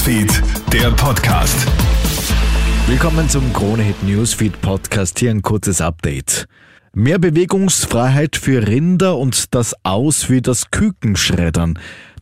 Newsfeed, der Podcast. Willkommen zum Kronehit Newsfeed Podcast. Hier ein kurzes Update. Mehr Bewegungsfreiheit für Rinder und das Aus für das Kükenschreddern.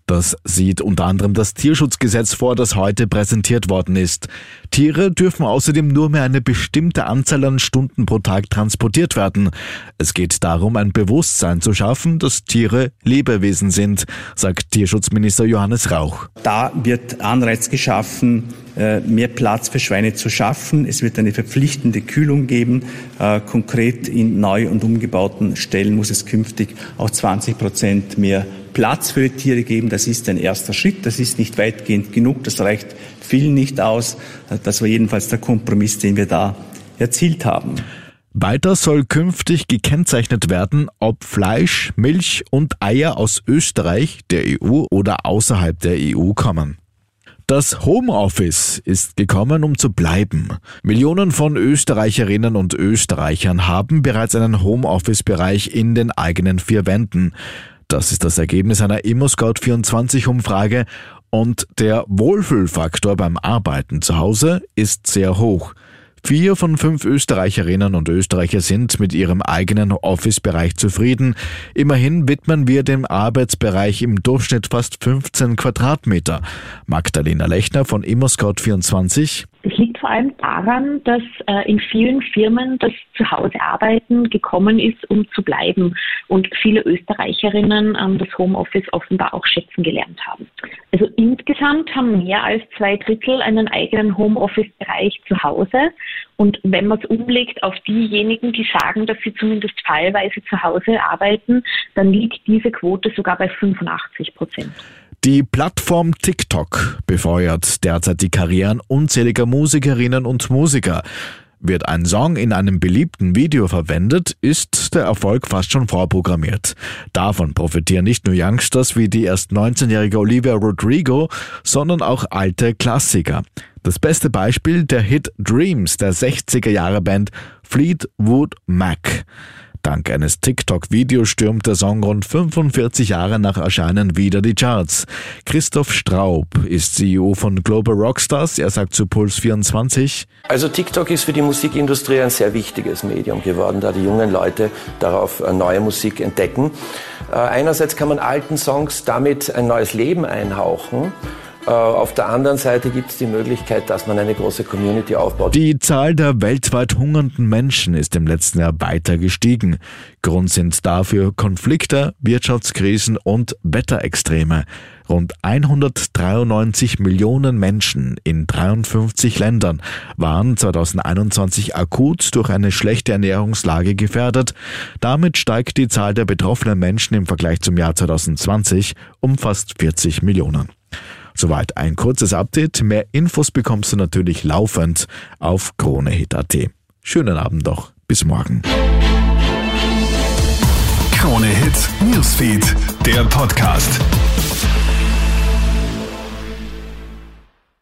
Das sieht unter anderem das Tierschutzgesetz vor, das heute präsentiert worden ist. Tiere dürfen außerdem nur mehr eine bestimmte Anzahl an Stunden pro Tag transportiert werden. Es geht darum, ein Bewusstsein zu schaffen, dass Tiere Lebewesen sind, sagt Tierschutzminister Johannes Rauch. Da wird Anreiz geschaffen, äh, mehr Platz für Schweine zu schaffen. Es wird eine verpflichtende Kühlung geben. Äh, konkret in neu und umgebauten Stellen muss es künftig auch 20 Prozent mehr Platz für die Tiere geben. Das ist ein erster Schritt. Das ist nicht weitgehend genug. Das reicht vielen nicht aus. Das war jedenfalls der Kompromiss, den wir da erzielt haben. Weiter soll künftig gekennzeichnet werden, ob Fleisch, Milch und Eier aus Österreich, der EU oder außerhalb der EU kommen. Das Homeoffice ist gekommen, um zu bleiben. Millionen von Österreicherinnen und Österreichern haben bereits einen Homeoffice-Bereich in den eigenen vier Wänden. Das ist das Ergebnis einer ImmoScout24-Umfrage und der Wohlfühlfaktor beim Arbeiten zu Hause ist sehr hoch. Vier von fünf Österreicherinnen und Österreicher sind mit ihrem eigenen Office-Bereich zufrieden. Immerhin widmen wir dem Arbeitsbereich im Durchschnitt fast 15 Quadratmeter. Magdalena Lechner von ImmoScout24 vor allem daran, dass äh, in vielen Firmen das Zuhausearbeiten gekommen ist, um zu bleiben und viele Österreicherinnen ähm, das Homeoffice offenbar auch schätzen gelernt haben. Also insgesamt haben mehr als zwei Drittel einen eigenen Homeoffice-Bereich zu Hause und wenn man es umlegt auf diejenigen, die sagen, dass sie zumindest fallweise zu Hause arbeiten, dann liegt diese Quote sogar bei 85 Prozent. Die Plattform TikTok befeuert derzeit die Karrieren unzähliger Musikerinnen und Musiker. Wird ein Song in einem beliebten Video verwendet, ist der Erfolg fast schon vorprogrammiert. Davon profitieren nicht nur Youngsters wie die erst 19-jährige Olivia Rodrigo, sondern auch alte Klassiker. Das beste Beispiel der Hit Dreams der 60er Jahre Band Fleetwood Mac. Dank eines TikTok-Videos stürmt der Song rund 45 Jahre nach Erscheinen wieder die Charts. Christoph Straub ist CEO von Global Rockstars. Er sagt zu Puls 24. Also TikTok ist für die Musikindustrie ein sehr wichtiges Medium geworden, da die jungen Leute darauf äh, neue Musik entdecken. Äh, einerseits kann man alten Songs damit ein neues Leben einhauchen. Äh, auf der anderen Seite gibt es die Möglichkeit, dass man eine große Community aufbaut. Die Zahl der weltweit hungernden Menschen ist im letzten Jahr weiter gestiegen. Grund sind dafür Konflikte, Wirtschaftskrisen und Wetterextreme. Rund 193 Millionen Menschen in 53 Ländern waren 2021 akut durch eine schlechte Ernährungslage gefährdet. Damit steigt die Zahl der betroffenen Menschen im Vergleich zum Jahr 2020 um fast 40 Millionen. Soweit ein kurzes Update. Mehr Infos bekommst du natürlich laufend auf KroneHit.at. Schönen Abend doch. Bis morgen. KroneHit Newsfeed, der Podcast.